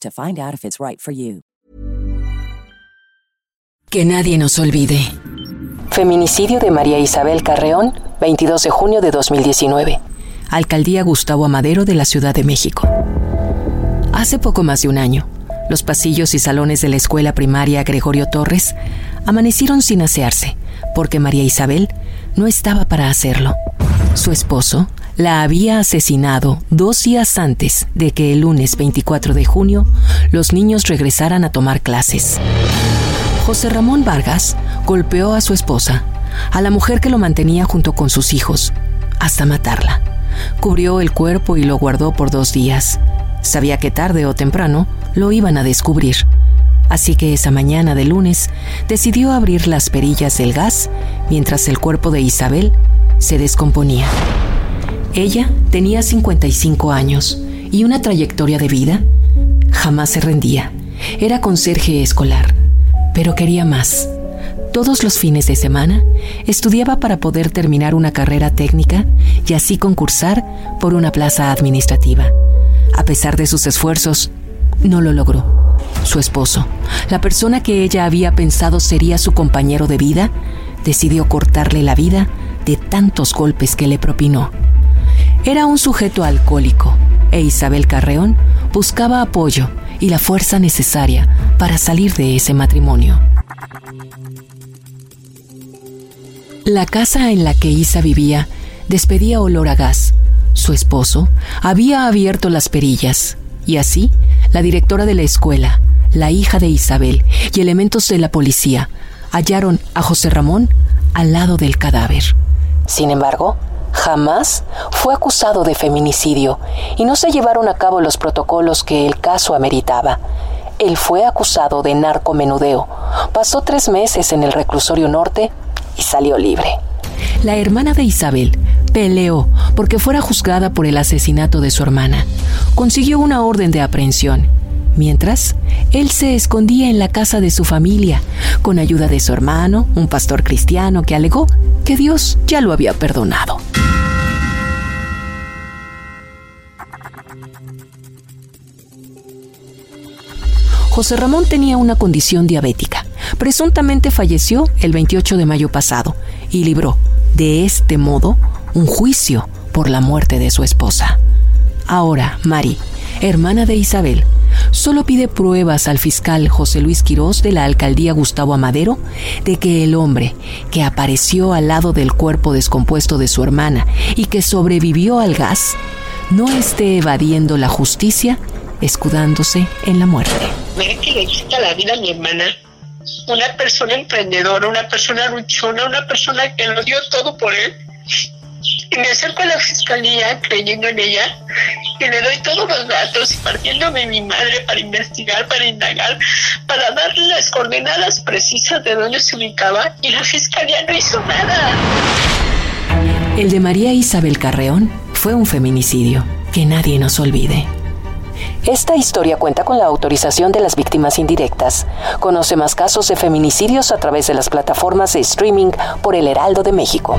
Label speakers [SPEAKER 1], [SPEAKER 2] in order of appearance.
[SPEAKER 1] to find out if it's right for you.
[SPEAKER 2] Que nadie nos olvide. Feminicidio de María Isabel Carreón, 22 de junio de 2019. Alcaldía Gustavo Amadero de la Ciudad de México. Hace poco más de un año, los pasillos y salones de la escuela primaria Gregorio Torres amanecieron sin asearse, porque María Isabel no estaba para hacerlo. Su esposo la había asesinado dos días antes de que el lunes 24 de junio los niños regresaran a tomar clases. José Ramón Vargas golpeó a su esposa, a la mujer que lo mantenía junto con sus hijos, hasta matarla. Cubrió el cuerpo y lo guardó por dos días. Sabía que tarde o temprano lo iban a descubrir. Así que esa mañana de lunes decidió abrir las perillas del gas mientras el cuerpo de Isabel se descomponía. Ella tenía 55 años y una trayectoria de vida. Jamás se rendía. Era conserje escolar, pero quería más. Todos los fines de semana estudiaba para poder terminar una carrera técnica y así concursar por una plaza administrativa. A pesar de sus esfuerzos, no lo logró. Su esposo, la persona que ella había pensado sería su compañero de vida, decidió cortarle la vida de tantos golpes que le propinó. Era un sujeto alcohólico e Isabel Carreón buscaba apoyo y la fuerza necesaria para salir de ese matrimonio. La casa en la que Isa vivía despedía olor a gas. Su esposo había abierto las perillas y así la directora de la escuela, la hija de Isabel y elementos de la policía hallaron a José Ramón al lado del cadáver. Sin embargo, jamás fue acusado de feminicidio y no se llevaron a cabo los protocolos que el caso ameritaba. Él fue acusado de narcomenudeo, pasó tres meses en el reclusorio norte y salió libre. La hermana de Isabel peleó porque fuera juzgada por el asesinato de su hermana. Consiguió una orden de aprehensión Mientras, él se escondía en la casa de su familia, con ayuda de su hermano, un pastor cristiano que alegó que Dios ya lo había perdonado. José Ramón tenía una condición diabética. Presuntamente falleció el 28 de mayo pasado y libró, de este modo, un juicio por la muerte de su esposa. Ahora, Mari, hermana de Isabel, solo pide pruebas al fiscal José Luis Quirós de la alcaldía Gustavo Amadero de que el hombre que apareció al lado del cuerpo descompuesto de su hermana y que sobrevivió al gas no esté evadiendo la justicia escudándose en la muerte.
[SPEAKER 3] Ver que le quita la vida a mi hermana, una persona emprendedora, una persona luchona, una persona que lo dio todo por él y me acerco a la fiscalía creyendo en ella y le doy todos los datos y partiéndome de mi madre para investigar, para indagar, para darle las coordenadas precisas de dónde se ubicaba y la fiscalía no hizo nada.
[SPEAKER 2] El de María Isabel Carreón fue un feminicidio, que nadie nos olvide. Esta historia cuenta con la autorización de las víctimas indirectas. Conoce más casos de feminicidios a través de las plataformas de streaming por El Heraldo de México.